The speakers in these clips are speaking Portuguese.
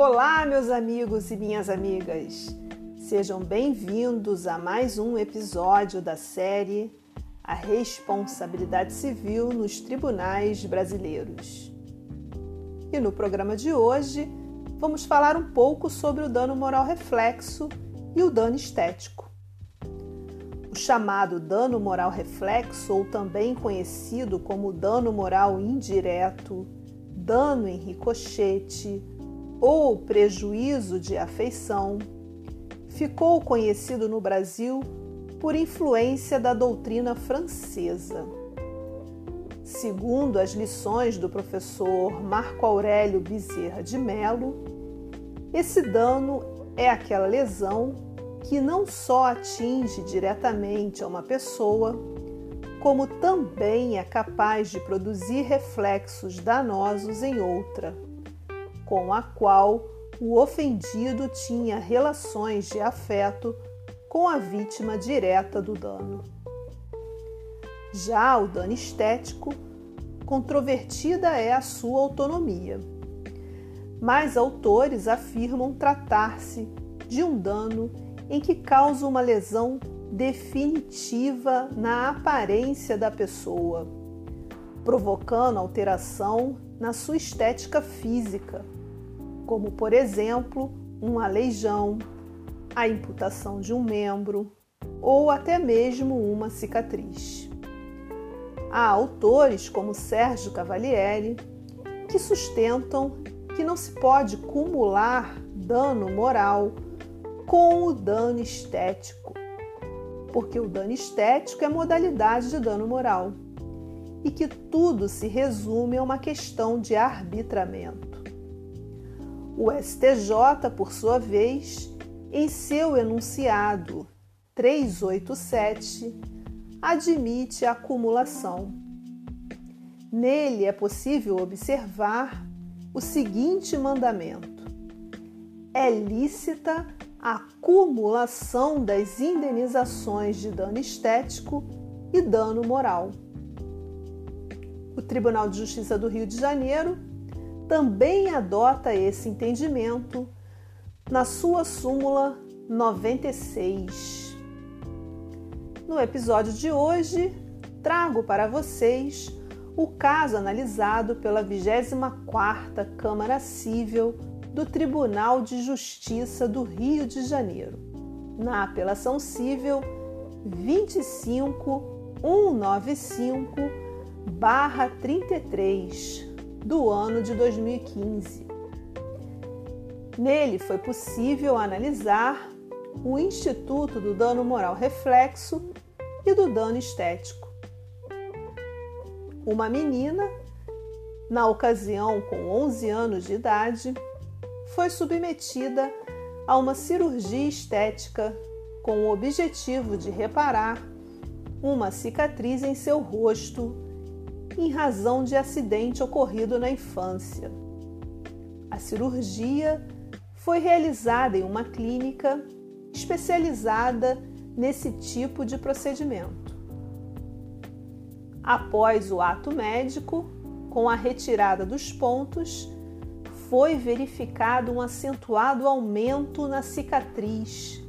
Olá, meus amigos e minhas amigas. Sejam bem-vindos a mais um episódio da série A Responsabilidade Civil nos Tribunais Brasileiros. E no programa de hoje, vamos falar um pouco sobre o dano moral reflexo e o dano estético. O chamado dano moral reflexo, ou também conhecido como dano moral indireto, dano em ricochete ou prejuízo de afeição, ficou conhecido no Brasil por influência da doutrina francesa. Segundo as lições do professor Marco Aurélio Bezerra de Mello, esse dano é aquela lesão que não só atinge diretamente a uma pessoa, como também é capaz de produzir reflexos danosos em outra, com a qual o ofendido tinha relações de afeto com a vítima direta do dano. Já o dano estético, controvertida é a sua autonomia. Mas autores afirmam tratar-se de um dano em que causa uma lesão definitiva na aparência da pessoa, provocando alteração na sua estética física, como por exemplo um aleijão, a imputação de um membro ou até mesmo uma cicatriz. Há autores como Sérgio Cavalieri que sustentam que não se pode cumular dano moral com o dano estético, porque o dano estético é modalidade de dano moral e que tudo se resume a uma questão de arbitramento. O STJ, por sua vez, em seu enunciado 387, admite a acumulação. Nele é possível observar o seguinte mandamento: é lícita a acumulação das indenizações de dano estético e dano moral. O Tribunal de Justiça do Rio de Janeiro também adota esse entendimento na sua súmula 96. No episódio de hoje, trago para vocês o caso analisado pela 24ª Câmara Cível do Tribunal de Justiça do Rio de Janeiro, na apelação cível 25195/33 do ano de 2015. Nele foi possível analisar o Instituto do Dano Moral Reflexo e do Dano Estético. Uma menina, na ocasião com 11 anos de idade, foi submetida a uma cirurgia estética com o objetivo de reparar uma cicatriz em seu rosto em razão de acidente ocorrido na infância. A cirurgia foi realizada em uma clínica especializada nesse tipo de procedimento. Após o ato médico, com a retirada dos pontos, foi verificado um acentuado aumento na cicatriz,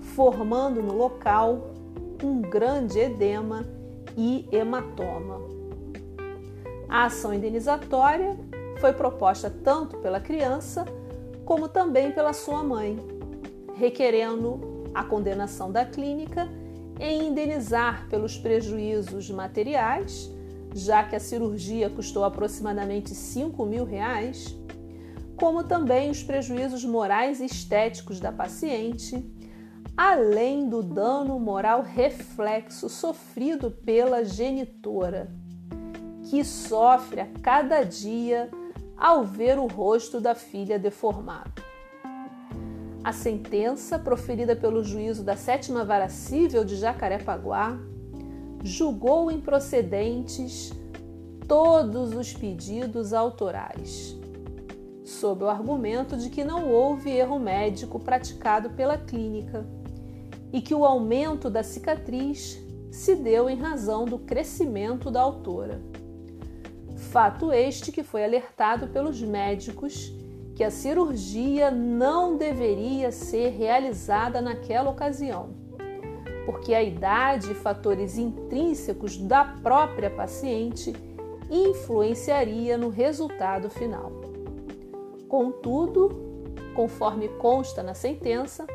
formando no local um grande edema e hematoma. A ação indenizatória foi proposta tanto pela criança como também pela sua mãe, requerendo a condenação da clínica em indenizar pelos prejuízos materiais, já que a cirurgia custou aproximadamente 5 mil reais, como também os prejuízos morais e estéticos da paciente, além do dano moral reflexo sofrido pela genitora, que sofre a cada dia ao ver o rosto da filha deformado. A sentença, proferida pelo juízo da sétima vara civil de Jacarepaguá, julgou improcedentes todos os pedidos autorais sob o argumento de que não houve erro médico praticado pela clínica e que o aumento da cicatriz se deu em razão do crescimento da autora. Fato este que foi alertado pelos médicos que a cirurgia não deveria ser realizada naquela ocasião, porque a idade e fatores intrínsecos da própria paciente influenciaria no resultado final. Contudo, conforme consta na sentença,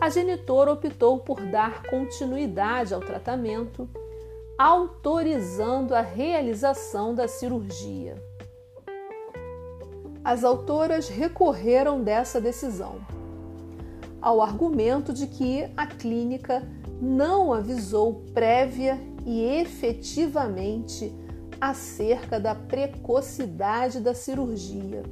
a genitora optou por dar continuidade ao tratamento, autorizando a realização da cirurgia. As autoras recorreram dessa decisão, ao argumento de que a clínica não avisou prévia e efetivamente acerca da precocidade da cirurgia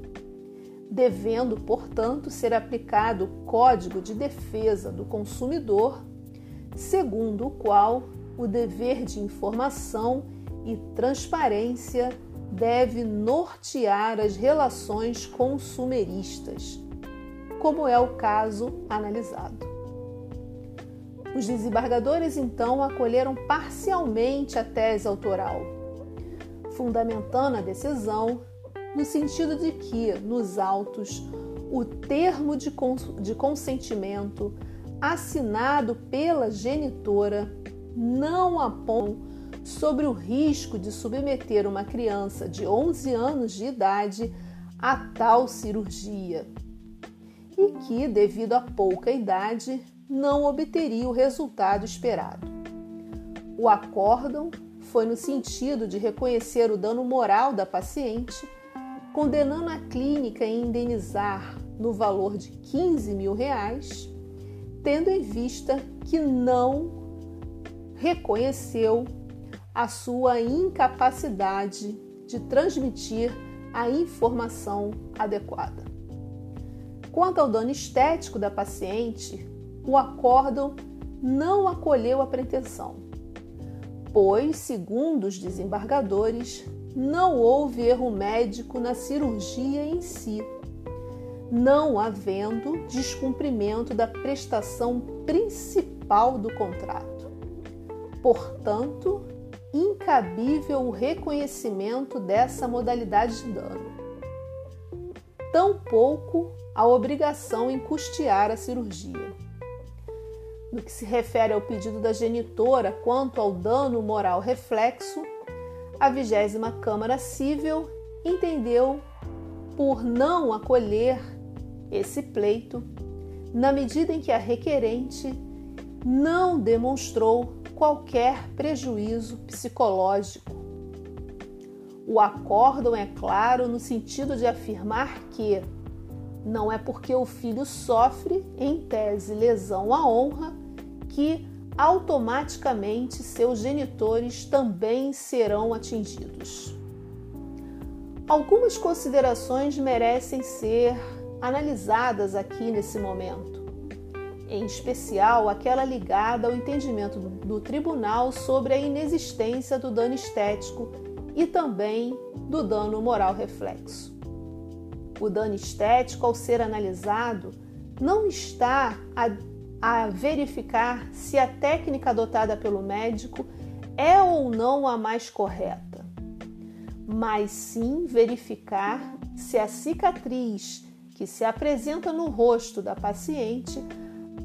devendo, portanto, ser aplicado o Código de Defesa do Consumidor, segundo o qual o dever de informação e transparência deve nortear as relações consumeristas, como é o caso analisado. Os desembargadores então acolheram parcialmente a tese autoral, fundamentando a decisão no sentido de que, nos autos, o termo de, cons de consentimento assinado pela genitora não aponta sobre o risco de submeter uma criança de 11 anos de idade a tal cirurgia e que, devido à pouca idade, não obteria o resultado esperado. O acórdão foi no sentido de reconhecer o dano moral da paciente condenando a clínica a indenizar no valor de 15 mil reais, tendo em vista que não reconheceu a sua incapacidade de transmitir a informação adequada. Quanto ao dano estético da paciente, o acórdão não acolheu a pretensão, pois, segundo os desembargadores, não houve erro médico na cirurgia em si, não havendo descumprimento da prestação principal do contrato. Portanto, incabível o reconhecimento dessa modalidade de dano. Tampouco a obrigação em custear a cirurgia. No que se refere ao pedido da genitora quanto ao dano moral reflexo, a vigésima Câmara Civil entendeu por não acolher esse pleito, na medida em que a requerente não demonstrou qualquer prejuízo psicológico. O acórdão é claro no sentido de afirmar que não é porque o filho sofre, em tese, lesão à honra, que automaticamente seus genitores também serão atingidos. Algumas considerações merecem ser analisadas aqui nesse momento, em especial aquela ligada ao entendimento do tribunal sobre a inexistência do dano estético e também do dano moral reflexo. O dano estético, ao ser analisado, não está a a verificar se a técnica adotada pelo médico é ou não a mais correta, mas sim verificar se a cicatriz que se apresenta no rosto da paciente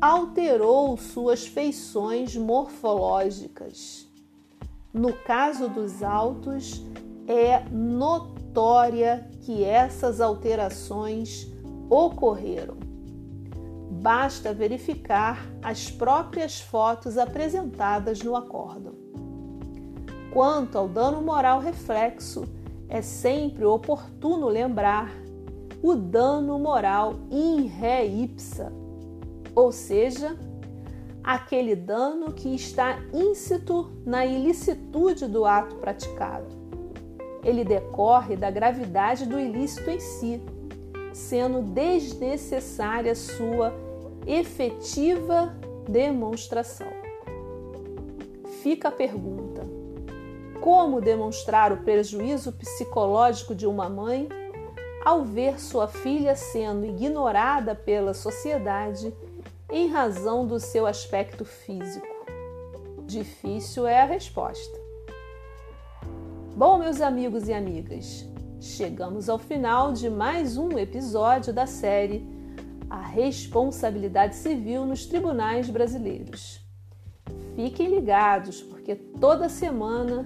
alterou suas feições morfológicas. No caso dos autos, é notória que essas alterações ocorreram basta verificar as próprias fotos apresentadas no acórdão. Quanto ao dano moral reflexo, é sempre oportuno lembrar o dano moral in re ipsa, ou seja, aquele dano que está íncito na ilicitude do ato praticado. Ele decorre da gravidade do ilícito em si, sendo desnecessária sua efetiva demonstração. Fica a pergunta: como demonstrar o prejuízo psicológico de uma mãe ao ver sua filha sendo ignorada pela sociedade em razão do seu aspecto físico? Difícil é a resposta. Bom, meus amigos e amigas, chegamos ao final de mais um episódio da série A Responsabilidade Civil nos Tribunais Brasileiros. Fiquem ligados, porque toda semana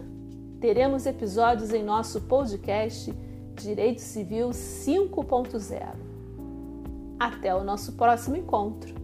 teremos episódios em nosso podcast Direito Civil 5.0. Até o nosso próximo encontro!